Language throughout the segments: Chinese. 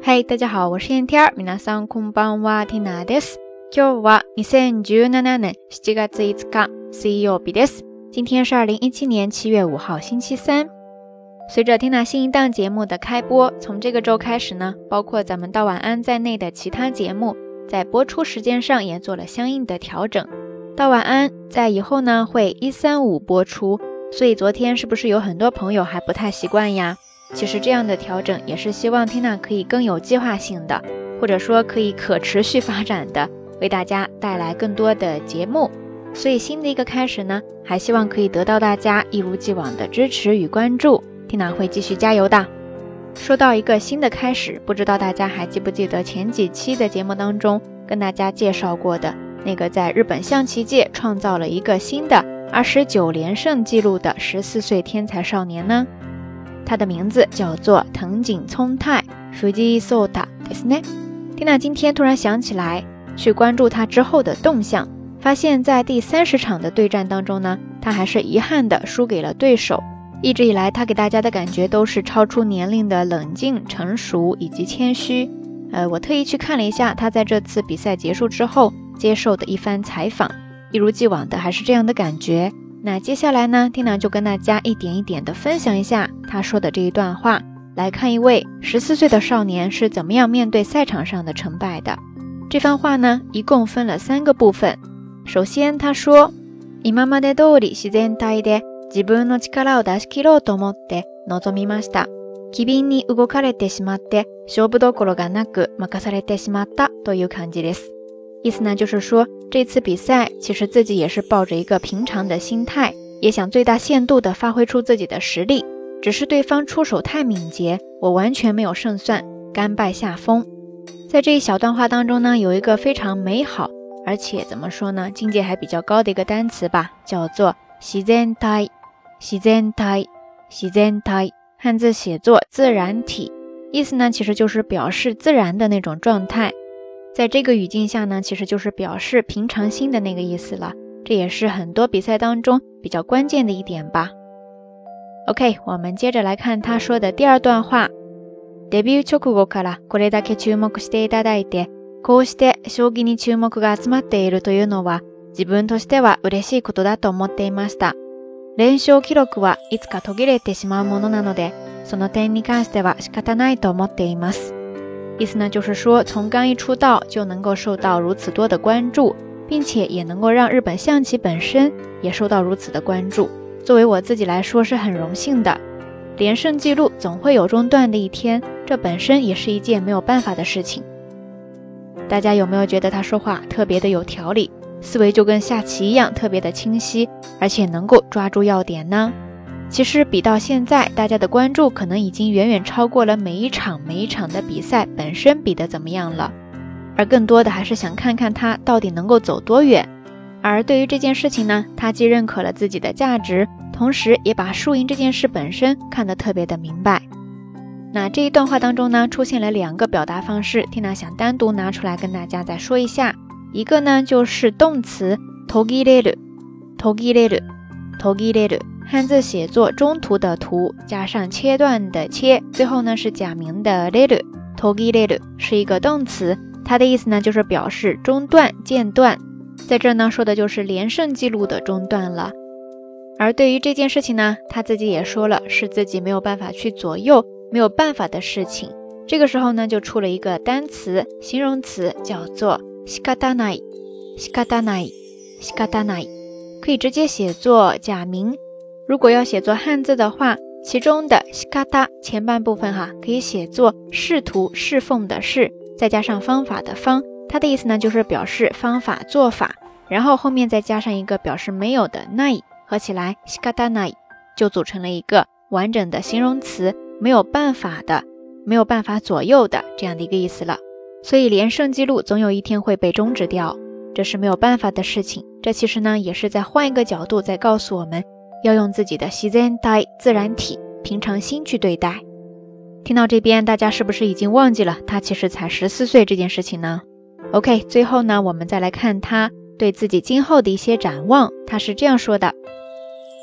嗨，大家好，我是燕天儿。皆さんこんばんは、ティナです。今日は二千十七年七月五日、水曜日です。今天是二零一七年七月五号，星期三。随着 Tina 新一档节目的开播，从这个周开始呢，包括咱们到晚安在内的其他节目，在播出时间上也做了相应的调整。到晚安在以后呢，会一三五播出，所以昨天是不是有很多朋友还不太习惯呀？ 其实这样的调整也是希望 Tina 可以更有计划性的，或者说可以可持续发展的，为大家带来更多的节目。所以新的一个开始呢，还希望可以得到大家一如既往的支持与关注，Tina 会继续加油的。说到一个新的开始，不知道大家还记不记得前几期的节目当中跟大家介绍过的那个在日本象棋界创造了一个新的二十九连胜记录的十四岁天才少年呢？他的名字叫做藤井聪太，Fuji Sota，对是呢。缇娜今天突然想起来，去关注他之后的动向，发现，在第三十场的对战当中呢，他还是遗憾的输给了对手。一直以来，他给大家的感觉都是超出年龄的冷静、成熟以及谦虚。呃，我特意去看了一下他在这次比赛结束之后接受的一番采访，一如既往的还是这样的感觉。那接下来呢，Tina 就跟大家一点一点的分享一下他说的这一段话，来看一位十四岁的少年是怎么样面对赛场上的成败的。这番话呢，一共分了三个部分。首先他说：“今まで通り自然体で自分の力を出し切ろうと思って臨みました。機敏に動かれてしまって勝負どころがなく任されてしまったという感じです。” 意思呢，就是说这次比赛其实自己也是抱着一个平常的心态，也想最大限度的发挥出自己的实力，只是对方出手太敏捷，我完全没有胜算，甘拜下风。在这一小段话当中呢，有一个非常美好，而且怎么说呢，境界还比较高的一个单词吧，叫做“自然体”。自然体，自然体，汉字写作自然体，意思呢其实就是表示自然的那种状态。在这个语境下呢，其实就是表示平常心的那个意思了，这也是很多比赛当中比较关键的一点吧。OK，我们接着来看他说的第二段话。デビュー直後からこれだけ注目していただいて、こうして将棋に注目が集まっているというのは、自分としては嬉しいことだと思っていました。連勝記録はいつか途切れてしまうものなので、その点に関しては仕方ないと思っています。意思呢，就是说从刚一出道就能够受到如此多的关注，并且也能够让日本象棋本身也受到如此的关注。作为我自己来说是很荣幸的。连胜记录总会有中断的一天，这本身也是一件没有办法的事情。大家有没有觉得他说话特别的有条理，思维就跟下棋一样特别的清晰，而且能够抓住要点呢？其实比到现在，大家的关注可能已经远远超过了每一场每一场的比赛本身比的怎么样了，而更多的还是想看看他到底能够走多远。而对于这件事情呢，他既认可了自己的价值，同时也把输赢这件事本身看得特别的明白。那这一段话当中呢，出现了两个表达方式，Tina 想单独拿出来跟大家再说一下。一个呢就是动词 togireru，togireru，togireru。汉字写作中途的途加上切断的切，最后呢是假名的 leru，togi leru 是一个动词，它的意思呢就是表示中断、间断，在这呢说的就是连胜记录的中断了。而对于这件事情呢，他自己也说了，是自己没有办法去左右、没有办法的事情。这个时候呢，就出了一个单词、形容词，叫做 shikatanai，shikatanai，shikatanai，可以直接写作假名。如果要写作汉字的话，其中的西卡达前半部分哈，可以写作仕途侍奉的侍，再加上方法的方，它的意思呢就是表示方法做法，然后后面再加上一个表示没有的奈，合起来西卡达奈就组成了一个完整的形容词，没有办法的，没有办法左右的这样的一个意思了。所以连胜记录总有一天会被终止掉，这是没有办法的事情。这其实呢也是在换一个角度在告诉我们。要用自己的自然体、自然体、平常心去对待。听到这边，大家是不是已经忘记了他其实才十四岁这件事情呢？OK，最后呢，我们再来看他对自己今后的一些展望。他是这样说的：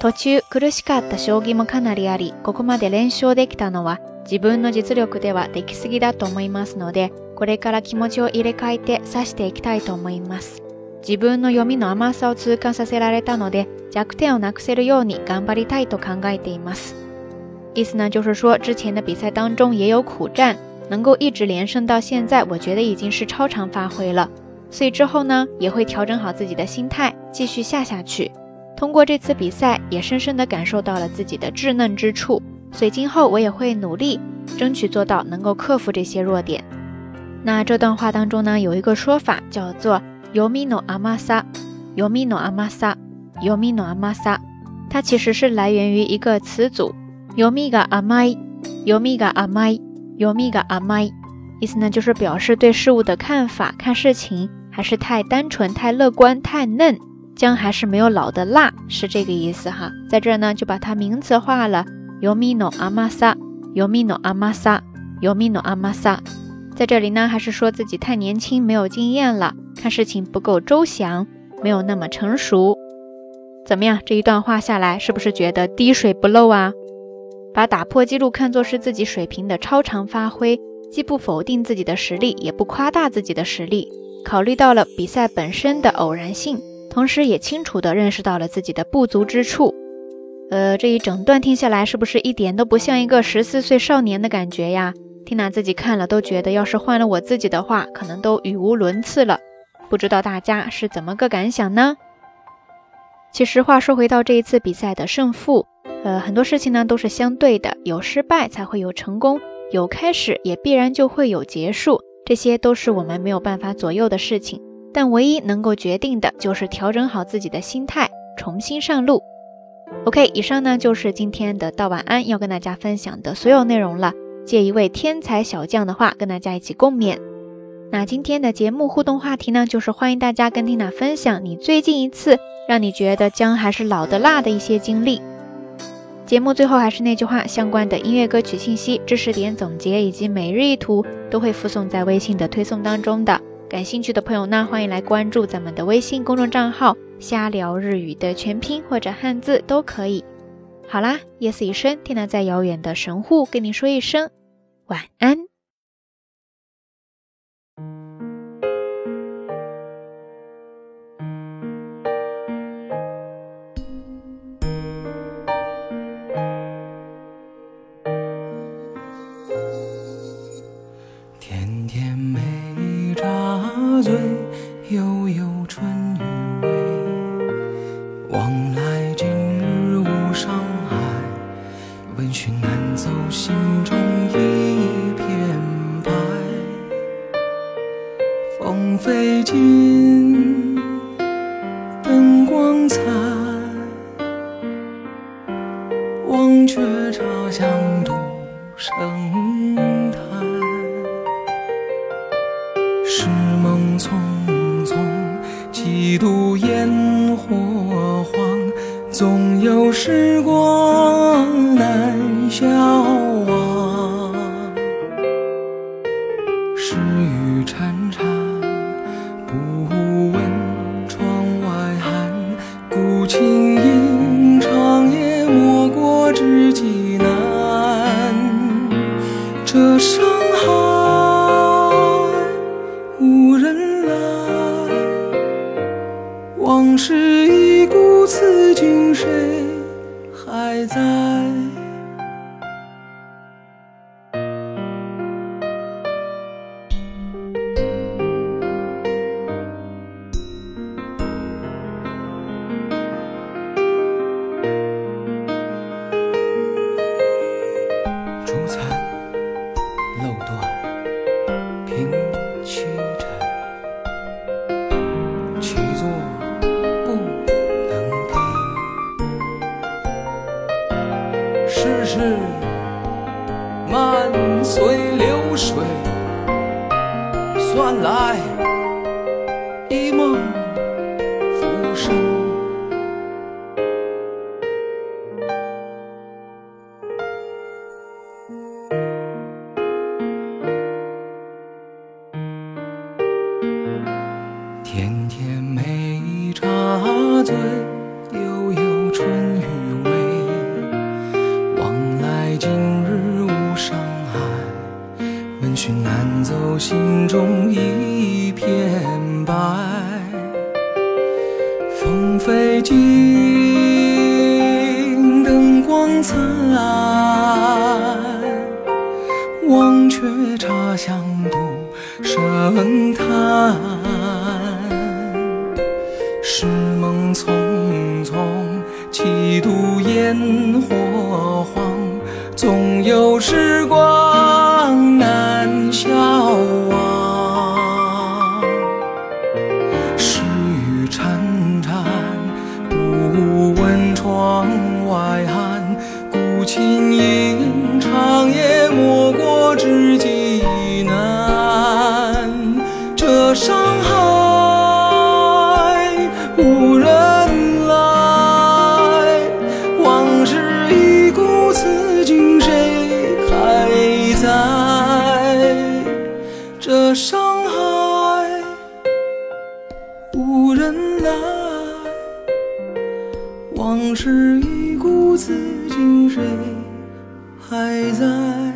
途中苦しかった将棋もかなりあり、ここまで連勝できたのは 自分の実力ではできすぎだと思いますので、これから気持ちを入れ替えて指していきたいと思います。 自分の読みの甘さを痛感させられたので、弱点をなくせるように頑張りたいと考えています。意思呢，就是说之前的比赛当中也有苦战，能够一直连胜到现在，我觉得已经是超常发挥了。所以之后呢，也会调整好自己的心态，继续下下去。通过这次比赛，也深深地感受到了自己的稚嫩之处。所以今后我也会努力，争取做到能够克服这些弱点。那这段话当中呢，有一个说法叫做。 読みの甘さ、読みの甘さ、読みの甘さ，它其实是来源于一个词组，読みが甘い、読みが甘い、読みが甘い，意思呢就是表示对事物的看法，看事情还是太单纯、太乐观、太嫩，姜还是没有老的辣，是这个意思哈。在这儿呢就把它名词化了，読みの甘さ、読みの甘さ、読みの甘さ。在这里呢还是说自己太年轻，没有经验了。 看事情不够周详，没有那么成熟，怎么样？这一段话下来，是不是觉得滴水不漏啊？把打破记录看作是自己水平的超常发挥，既不否定自己的实力，也不夸大自己的实力，考虑到了比赛本身的偶然性，同时也清楚地认识到了自己的不足之处。呃，这一整段听下来，是不是一点都不像一个十四岁少年的感觉呀？缇娜自己看了都觉得，要是换了我自己的话，可能都语无伦次了。不知道大家是怎么个感想呢？其实话说回到这一次比赛的胜负，呃，很多事情呢都是相对的，有失败才会有成功，有开始也必然就会有结束，这些都是我们没有办法左右的事情。但唯一能够决定的就是调整好自己的心态，重新上路。OK，以上呢就是今天的道晚安要跟大家分享的所有内容了。借一位天才小将的话跟大家一起共勉。那今天的节目互动话题呢，就是欢迎大家跟缇娜分享你最近一次让你觉得姜还是老的辣的一些经历。节目最后还是那句话，相关的音乐歌曲信息、知识点总结以及每日一图都会附送在微信的推送当中的。感兴趣的朋友呢，欢迎来关注咱们的微信公众账号“瞎聊日语”的全拼或者汉字都可以。好啦，夜色已深，缇娜在遥远的神户跟你说一声晚安。醉。往事已故，此景谁还在？今日无伤。害，闻讯难走心中一片白。风飞尽，灯光灿，忘却茶香独盛叹。时梦匆匆，几度烟火荒，总有时光难消亡，细雨潺潺，不问窗外寒。古琴音，伤害无人来，往事已故，此情谁还在？